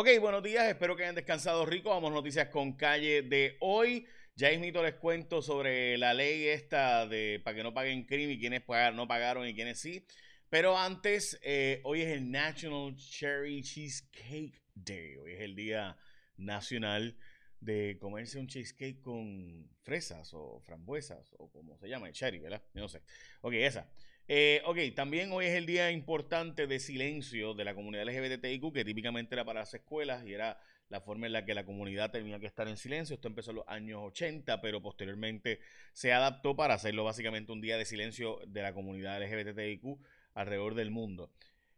Ok, buenos días, espero que hayan descansado rico. Vamos noticias con calle de hoy. Ya mismito les cuento sobre la ley esta de para que no paguen crimen y quienes no pagaron y quienes sí. Pero antes, eh, hoy es el National Cherry Cheesecake Day. Hoy es el Día Nacional de comerse un cheesecake con fresas o frambuesas o como se llama, el cherry, ¿verdad? no sé. Ok, esa. Eh, ok, también hoy es el día importante de silencio de la comunidad LGBTIQ, que típicamente era para las escuelas y era la forma en la que la comunidad tenía que estar en silencio. Esto empezó en los años 80, pero posteriormente se adaptó para hacerlo básicamente un día de silencio de la comunidad LGBTIQ alrededor del mundo,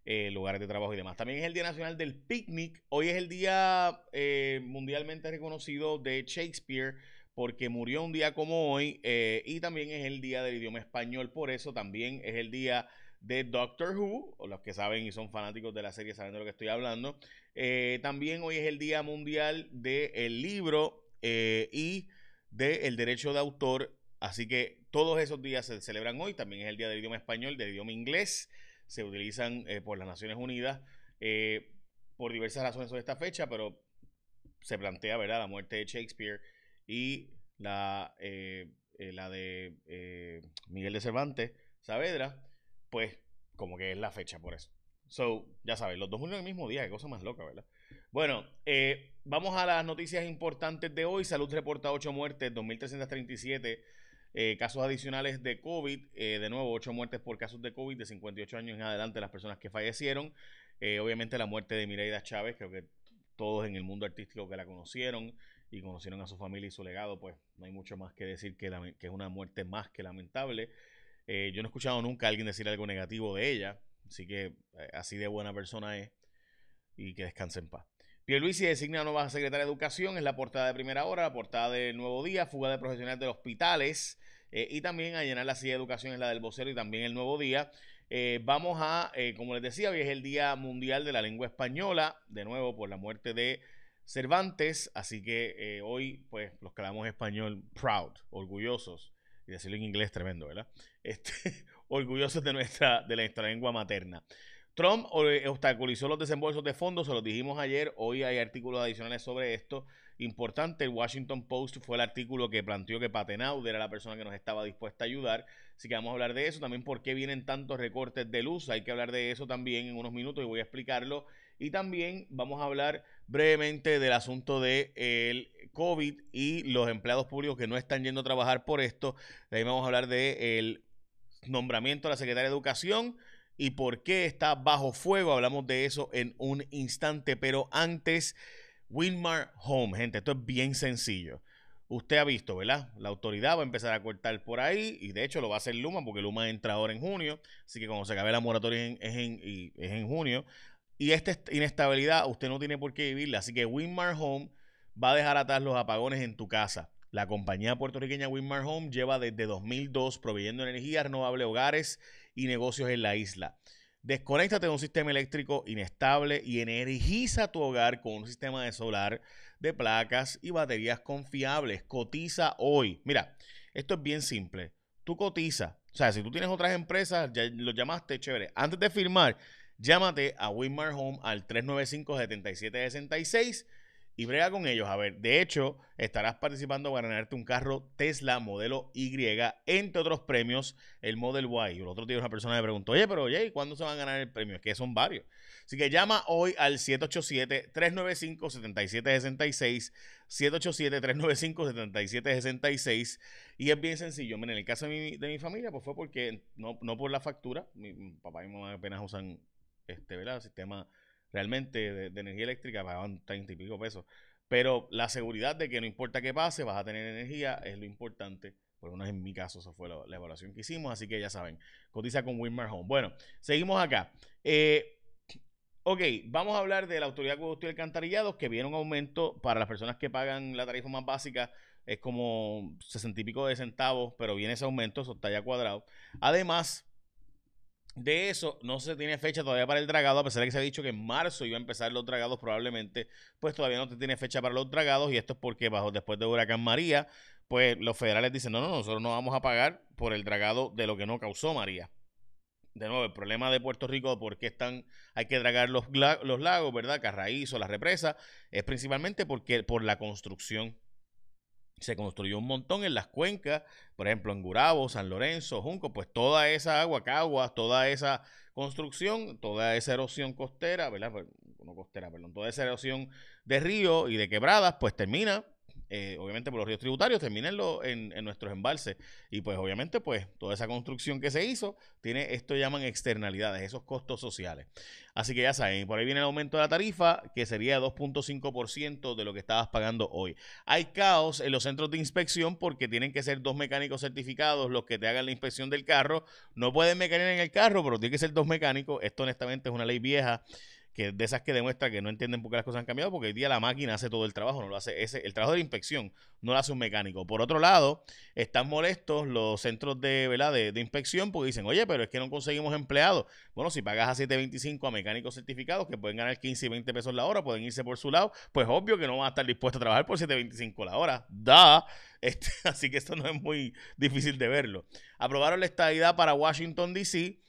eh, lugares de trabajo y demás. También es el Día Nacional del Picnic. Hoy es el día eh, mundialmente reconocido de Shakespeare porque murió un día como hoy eh, y también es el día del idioma español, por eso también es el día de Doctor Who, los que saben y son fanáticos de la serie saben de lo que estoy hablando. Eh, también hoy es el Día Mundial del Libro eh, y del Derecho de Autor, así que todos esos días se celebran hoy, también es el Día del Idioma Español, del idioma inglés, se utilizan por las Naciones Unidas por diversas razones sobre esta fecha, pero se plantea, ¿verdad?, la muerte de Shakespeare y la, eh, eh, la de eh, Miguel de Cervantes Saavedra, pues como que es la fecha por eso. So, ya sabes, los dos murieron el mismo día, qué cosa más loca, ¿verdad? Bueno, vamos a las noticias importantes de hoy. Salud reporta 8 muertes, 2.337 casos adicionales de COVID. de nuevo, 8 muertes por casos de COVID de 58 años en adelante las personas que fallecieron. obviamente la muerte de Mireida Chávez, creo que todos en el mundo artístico que la conocieron y conocieron a su familia y su legado, pues no hay mucho más que decir que, es una muerte más que lamentable. Eh, yo no he escuchado nunca a alguien decir algo negativo de ella, así que eh, así de buena persona es y que descanse en paz. Pierluisi designa a nueva secretaria de Educación, es la portada de primera hora, la portada del Nuevo Día, fuga de profesionales de hospitales eh, y también a llenar la silla de educación es la del vocero y también el Nuevo Día. vamos a, como les decía, hoy es el Día Mundial de la Lengua Española, de nuevo por la muerte de Cervantes, así que eh, hoy, pues, los que hablamos español, proud, orgullosos, y decirlo en inglés tremendo, ¿verdad? Este, orgullosos de nuestra, de nuestra lengua materna. Trump obstaculizó los desembolsos de fondos, se los dijimos ayer, hoy hay artículos adicionales sobre esto. Importante, el Washington Post fue el artículo que planteó que Patenaud era la persona que nos estaba dispuesta a ayudar. Así que vamos a hablar de eso. También por qué vienen tantos recortes de luz. Hay que hablar de eso también en unos minutos y voy a explicarlo. Y también vamos a hablar brevemente del asunto del el COVID y los empleados públicos que no están yendo a trabajar por esto. También vamos a hablar del nombramiento de la Secretaria de Educación y por qué está bajo fuego. Hablamos de eso en un instante, pero antes, Winmar Home, gente, esto es bien sencillo. Usted ha visto, ¿verdad? La autoridad va a empezar a cortar por ahí y de hecho lo va a hacer Luma porque Luma entra ahora en junio, así que cuando se acabe la moratoria es en junio. Y esta inestabilidad usted no tiene por qué vivirla. Así que Winmar Home va a dejar atrás los apagones en tu casa. La compañía puertorriqueña Winmar Home lleva desde 2002 proveyendo energía renovable a hogares y negocios en la isla. Desconéctate de un sistema eléctrico inestable y energiza tu hogar con un sistema de solar, de placas y baterías confiables. Cotiza hoy. Mira, esto es bien simple. Tú cotiza. O sea, si tú tienes otras empresas, ya lo llamaste, chévere. Antes de firmar, llámate a Winmar Home al 395-7766 y brega con ellos. A ver, de hecho, estarás participando para ganarte un carro Tesla modelo Y, entre otros premios, el Model Y. El otro día una persona me preguntó, oye, pero oye, ¿cuándo se van a ganar el premio? Es que son varios. Así que llama hoy al 787-395-7766. 787-395-7766. Y es bien sencillo. en el caso de mi, de mi familia, pues fue porque, no, no por la factura, mi, papá y mamá apenas usan este, ¿verdad? Sistema realmente de, energía eléctrica pagaban 30 y pico pesos. Pero la seguridad de que no importa qué pase, vas a tener energía es lo importante. Por lo menos en mi caso, esa fue la, evaluación que hicimos. Así que ya saben, cotiza con Winmar Home. Bueno, seguimos acá. Eh, ok, vamos a hablar de la Autoridad de Acueducto y que viene un aumento para las personas que pagan la tarifa más básica. Es como 60 y pico de centavos, pero viene ese aumento, eso está ya cuadrado. Además, de eso no se tiene fecha todavía para el dragado, a pesar de que se ha dicho que en marzo iba a empezar los dragados probablemente, pues todavía no se tiene fecha para los dragados y esto es porque bajo después de Huracán María, pues los federales dicen, no, no, nosotros no vamos a pagar por el dragado de lo que no causó María. de nuevo, el problema de Puerto Rico, por qué están, hay que dragar los, lagos, ¿verdad? Carraízo, la represa, es principalmente porque por la construcción. Se construyó un montón en las cuencas, por ejemplo, en Gurabo, San Lorenzo, Junco, pues toda esa agua, Caguas, toda esa construcción, toda esa erosión costera, ¿verdad? Pues, no costera, perdón, toda esa erosión de río y de quebradas, pues termina eh, obviamente por los ríos tributarios, terminen en, en, nuestros embalses. Y pues obviamente pues toda esa construcción que se hizo tiene, esto llaman externalidades, esos costos sociales. Así que ya saben, por ahí viene el aumento de la tarifa, que sería 2.5% de lo que estabas pagando hoy. Hay caos en los centros de inspección porque tienen que ser dos mecánicos certificados los que te hagan la inspección del carro. No pueden mecanear en el carro, pero tiene que ser dos mecánicos. Esto honestamente es una ley vieja que de esas que demuestra que no entienden por qué las cosas han cambiado, porque hoy día la máquina hace todo el trabajo, no lo hace ese, el trabajo de la inspección no lo hace un mecánico. Por otro lado, están molestos los centros de, ¿verdad? de, inspección porque dicen, oye, pero es que no conseguimos empleados. Bueno, si pagas a 7.25 a mecánicos certificados que pueden ganar 15 y 20 pesos la hora, pueden irse por su lado, pues obvio que no van a estar dispuestos a trabajar por 7.25 la hora. Da. Este, así que esto no es muy difícil de verlo. Aprobaron la estadidad para Washington, D.C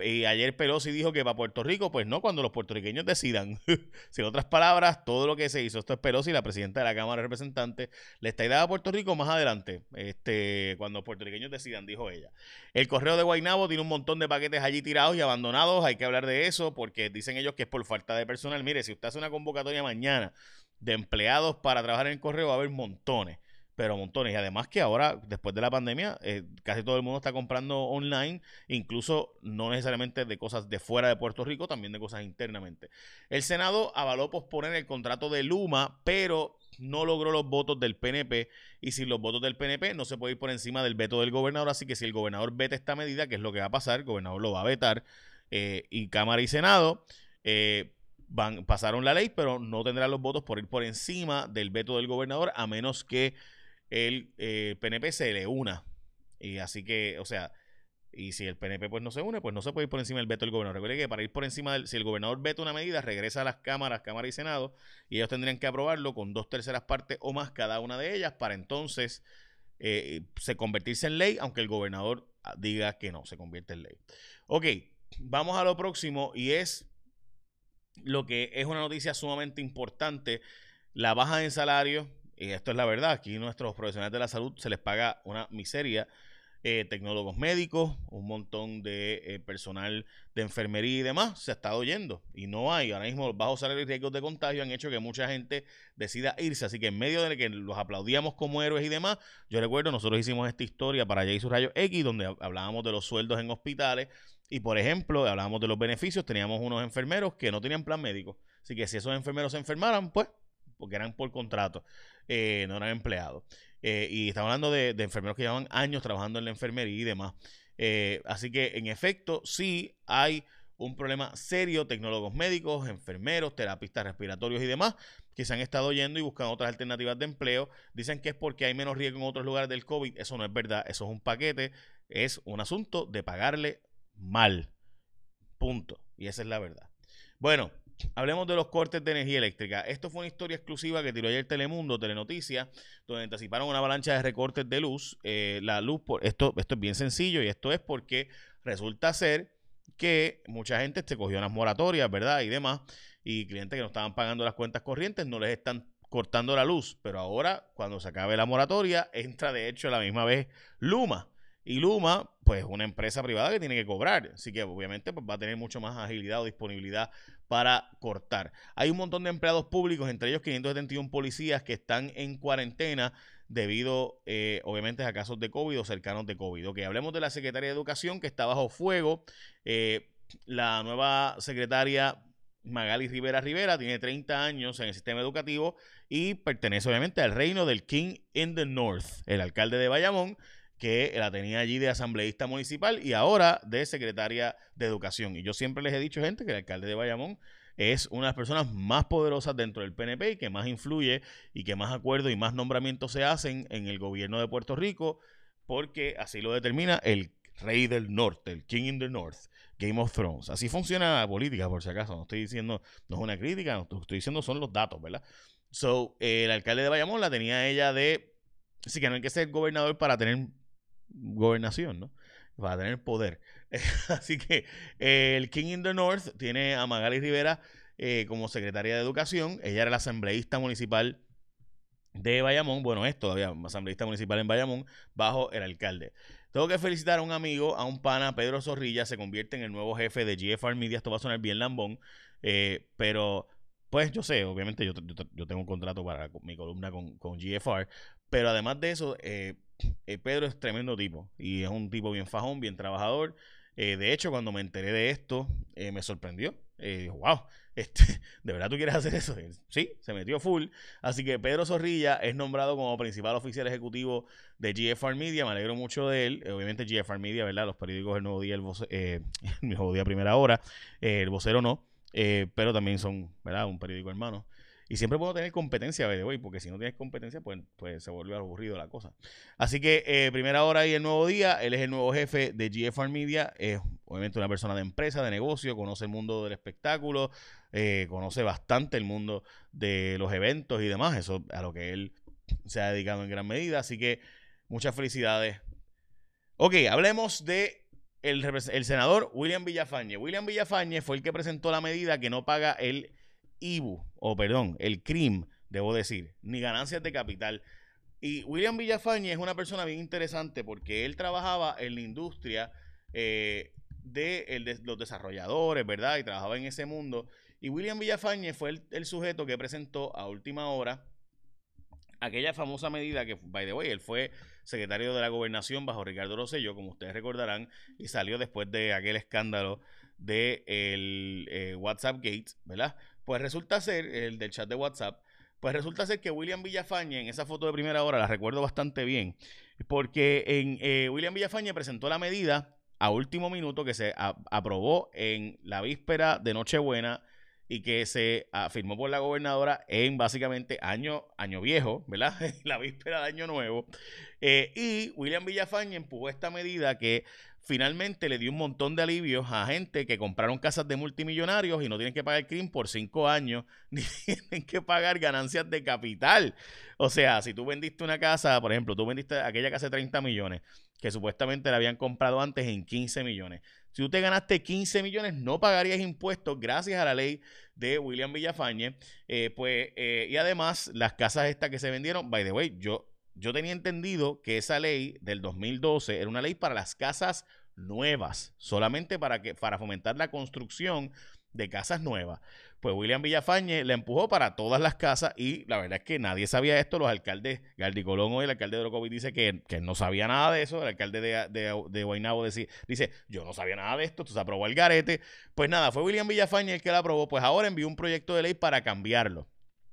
y ayer Pelosi dijo que para Puerto Rico, pues no, cuando los puertorriqueños decidan. Sin otras palabras, todo lo que se hizo, esto es Pelosi, la presidenta de la Cámara de Representantes, le está idea a Puerto Rico más adelante, este, cuando los puertorriqueños decidan, dijo ella. El correo de Guainabo tiene un montón de paquetes allí tirados y abandonados, hay que hablar de eso, porque dicen ellos que es por falta de personal. Mire, si usted hace una convocatoria mañana de empleados para trabajar en el correo, va a haber montones pero montones. Y además que ahora, después de la pandemia, eh, casi todo el mundo está comprando online, incluso no necesariamente de cosas de fuera de Puerto Rico, también de cosas internamente. El Senado avaló posponer el contrato de Luma, pero no logró los votos del PNP y sin los votos del PNP no se puede ir por encima del veto del gobernador, así que si el gobernador veta esta medida, que es lo que va a pasar, el gobernador lo va a vetar eh, y Cámara y Senado eh, pasaron la ley, pero no tendrán los votos por ir por encima del veto del gobernador a menos que el PNP eh, se le una. Y así que, o sea, y si el PNP pues no se une, pues no se puede ir por encima del veto del gobernador. Recuerde que para ir por encima del, si el gobernador veta una medida, regresa a las cámaras, Cámara y Senado, y ellos tendrían que aprobarlo con dos terceras partes o más cada una de ellas para entonces eh, se convertirse en ley, aunque el gobernador ah, diga que no, se convierte en ley. Ok, vamos a lo próximo y es lo que es una noticia sumamente importante, la baja en salario y esto es la verdad, aquí nuestros profesionales de la salud se les paga una miseria. Eh, tecnólogos médicos, un montón de eh, personal de enfermería y demás, se ha estado yendo y no hay. Ahora mismo los bajos salarios y riesgos de contagio han hecho que mucha gente decida irse. Así que en medio de que los aplaudíamos como héroes y demás, yo recuerdo, nosotros hicimos esta historia para Jay Rayo X, donde hablábamos de los sueldos en hospitales y, por ejemplo, hablábamos de los beneficios. Teníamos unos enfermeros que no tenían plan médico. Así que si esos enfermeros se enfermaran, pues porque eran por contrato, eh, no eran empleados. Eh, y estamos hablando de, enfermeros que llevan años trabajando en la enfermería y demás. Eh, así que, en efecto, sí hay un problema serio, tecnólogos médicos, enfermeros, terapistas respiratorios y demás, que se han estado yendo y buscando otras alternativas de empleo. Dicen que es porque hay menos riesgo en otros lugares del COVID. Eso no es verdad, eso es un paquete, es un asunto de pagarle mal. Punto. Y esa es la verdad. Bueno, Hablemos de los cortes de energía eléctrica. Esto fue una historia exclusiva que tiró ayer Telemundo, Telenoticias, donde anticiparon una avalancha de recortes de luz. Eh, la luz, por, esto, esto es bien sencillo y esto es porque resulta ser que mucha gente se cogió unas moratorias, ¿verdad? Y demás, y clientes que no estaban pagando las cuentas corrientes no les están cortando la luz, pero ahora cuando se acabe la moratoria entra de hecho a la misma vez Luma. Y Luma, pues una empresa privada que tiene que cobrar, así que obviamente pues, va a tener mucho más agilidad o disponibilidad para cortar. Hay un montón de empleados públicos, entre ellos 571 policías que están en cuarentena debido, eh, obviamente, a casos de COVID o cercanos de COVID. Ok, hablemos de la Secretaría de Educación que está bajo fuego. Eh, la nueva secretaria Magali Rivera Rivera tiene 30 años en el sistema educativo y pertenece obviamente al reino del King in the North, el alcalde de Bayamón, que la tenía allí de asambleísta municipal y ahora de secretaria de educación. Y yo siempre les he dicho, gente, que el alcalde de Bayamón es una de las personas más poderosas dentro del PNP y que más influye y que más acuerdos y más nombramientos se hacen en el gobierno de Puerto Rico, porque así lo determina el rey del norte, el King in the North, Game of Thrones. Así funciona la política, por si acaso. No estoy diciendo, no es una crítica, no estoy diciendo son los datos, ¿verdad? So, el alcalde de Bayamón la tenía ella de. Así que no hay que ser gobernador para tener gobernación, ¿no? Para tener poder. Así que el King in the North tiene a Magali Rivera como secretaria de Educación. Ella era la asambleísta municipal de Bayamón. Bueno, es todavía asambleísta municipal en Bayamón, bajo el alcalde. Tengo que felicitar a un amigo, a un pana, Pedro Zorrilla, se convierte en el nuevo jefe de GFR Media. Esto va a sonar bien lambón, pero pues yo sé, obviamente yo, tengo un contrato para mi columna con, con GFR, pero además de eso, eh, eh, Pedro es tremendo tipo y es un tipo bien fajón, bien trabajador. Eh, de hecho, cuando me enteré de esto, me sorprendió. wow, este, ¿de verdad tú quieres hacer eso? Sí, se metió full. Así que Pedro Zorrilla es nombrado como principal oficial ejecutivo de GFR Media. Me alegro mucho de él. Obviamente GFR Media, ¿verdad? Los periódicos El Nuevo Día, el, el Nuevo Día Primera Hora, el vocero no. Eh, pero también son, ¿verdad? Un periódico hermano. Y siempre puedo tener competencia, hoy, porque si no tienes competencia, pues, pues se vuelve aburrido la cosa. Así que eh, primera hora y el nuevo día, él es el nuevo jefe de GFR Media, es obviamente una persona de empresa, de negocio, conoce el mundo del espectáculo, eh, conoce bastante el mundo de los eventos y demás, eso a lo que él se ha dedicado en gran medida. Así que muchas felicidades. Ok, hablemos de el, senador William Villafañe. William Villafañe fue el que presentó la medida que no paga el IBU, o perdón, el CRIM, debo decir, ni ganancias de capital. Y William Villafañe es una persona bien interesante porque él trabajaba en la industria eh, de, los desarrolladores, ¿verdad? Y trabajaba en ese mundo. Y William Villafañe fue el, sujeto que presentó a última hora aquella famosa medida que, by the way, él fue secretario de la gobernación bajo Ricardo Rosselló, como ustedes recordarán, y salió después de aquel escándalo de eh, WhatsApp Gate, ¿verdad? Pues resulta ser, el del chat de WhatsApp, pues resulta ser que William Villafañe, en esa foto de primera hora, la recuerdo bastante bien, porque en eh, William Villafañe presentó la medida a último minuto que se aprobó en la víspera de Nochebuena y que se afirmó por la gobernadora en básicamente año, año viejo, ¿verdad? la víspera de año nuevo. Eh, y William Villafañe empujó esta medida que finalmente le dio un montón de alivios a gente que compraron casas de multimillonarios y no tienen que pagar crimen por cinco años, ni tienen que pagar ganancias de capital. O sea, si tú vendiste una casa, por ejemplo, tú vendiste aquella casa de 30 millones, que supuestamente la habían comprado antes en 15 millones. Si tú te ganaste 15 millones, no pagarías impuestos gracias a la ley de William Villafañe. Eh, pues, eh, y además, las casas estas que se vendieron, by the way, yo yo tenía entendido que esa ley del 2012 era una ley para las casas nuevas, solamente para, que, para fomentar la construcción de casas nuevas. Pues William Villafañe la empujó para todas las casas y la verdad es que nadie sabía esto. Los alcaldes, Gardi Colón hoy, el alcalde de Orocovi dice que, no sabía nada de eso. El alcalde de, de, dice, dice, yo no sabía nada de esto, esto se aprobó el garete. Pues nada, fue William Villafañe el que la aprobó. Pues ahora envió un proyecto de ley para cambiarlo.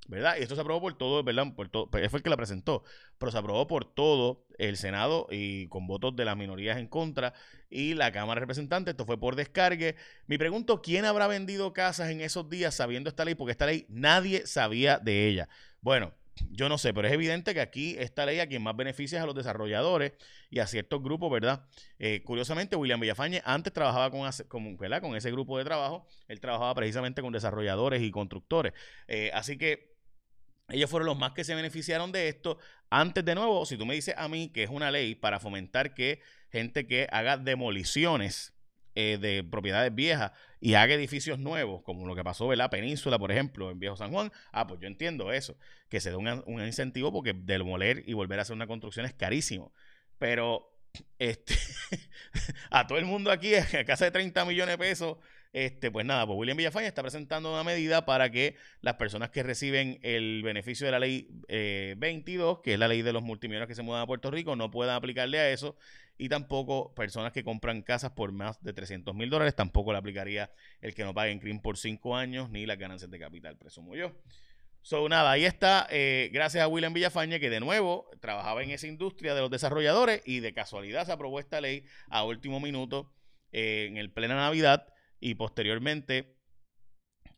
¿Verdad? Y esto se aprobó por todo, ¿verdad? Por todo, pues, fue el que la presentó, pero se aprobó por todo el Senado y con votos de las minorías en contra y la Cámara de Representantes. Esto fue por descargue. Me pregunto quién habrá vendido casas en esos días sabiendo esta ley, porque esta ley nadie sabía de ella. Bueno, yo no sé, pero es evidente que aquí esta ley a quien más beneficia es a los desarrolladores y a ciertos grupos, ¿verdad? Eh, curiosamente, William Villafañe antes trabajaba con, con, con ese grupo de trabajo, él trabajaba precisamente con desarrolladores y constructores. Eh, así que ellos fueron los más que se beneficiaron de esto. Antes, de nuevo, si tú me dices a mí que es una ley para fomentar que gente que haga demoliciones eh, de propiedades viejas y haga edificios nuevos, como lo que pasó en la península, por ejemplo, en Viejo San Juan, ah, pues yo entiendo eso, que se dé un, incentivo porque demoler y volver a hacer una construcción es carísimo. Pero este, a todo el mundo aquí, a casa de 30 millones de pesos, este, pues nada, pues William Villafaña está presentando una medida para que las personas que reciben el beneficio de la ley 22, eh, que es la ley de los multimillonarios que se mudan a Puerto Rico, no puedan aplicarle a eso. Y tampoco personas que compran casas por más de 300 mil dólares, tampoco le aplicaría el que no paguen CRIM por cinco años ni las ganancias de capital, presumo yo. So, nada, ahí está, eh, gracias a William Villafañe, que de nuevo trabajaba en esa industria de los desarrolladores y de casualidad se aprobó esta ley a último minuto eh, en el plena Navidad y posteriormente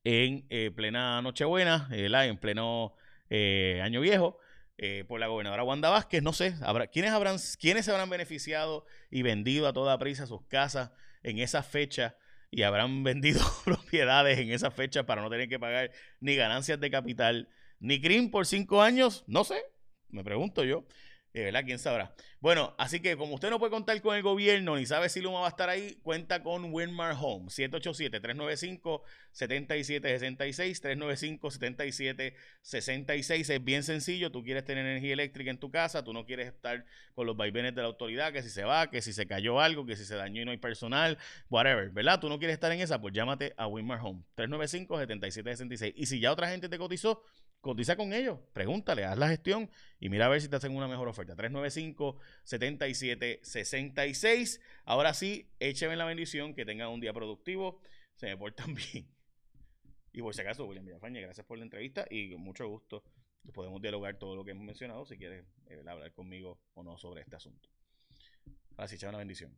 en eh, plena Nochebuena, en pleno eh, Año Viejo, eh, por la gobernadora Wanda Vázquez. No sé, habrá, ¿quiénes, habrán, ¿quiénes se habrán beneficiado y vendido a toda prisa sus casas en esa fecha? Y habrán vendido propiedades en esa fecha para no tener que pagar ni ganancias de capital, ni CRIM por cinco años, no sé, me pregunto yo. Eh, ¿Verdad? ¿Quién sabrá? Bueno, así que como usted no puede contar con el gobierno ni sabe si Luma va a estar ahí, cuenta con Winmar Home. 787-395-7766. 395-7766. Es bien sencillo. Tú quieres tener energía eléctrica en tu casa. Tú no quieres estar con los vaivenes de la autoridad. Que si se va, que si se cayó algo, que si se dañó y no hay personal, whatever. ¿Verdad? Tú no quieres estar en esa, pues llámate a Winmar Home. 395-7766. Y si ya otra gente te cotizó, cotiza con ellos, pregúntale, haz la gestión y mira a ver si te hacen una mejor oferta. 395-7766. Ahora sí, écheme la bendición, que tengan un día productivo, se me portan bien. Y por si acaso, William Villafañe, gracias por la entrevista y con mucho gusto podemos dialogar todo lo que hemos mencionado si quieres eh, hablar conmigo o no sobre este asunto. Así, sí, la bendición.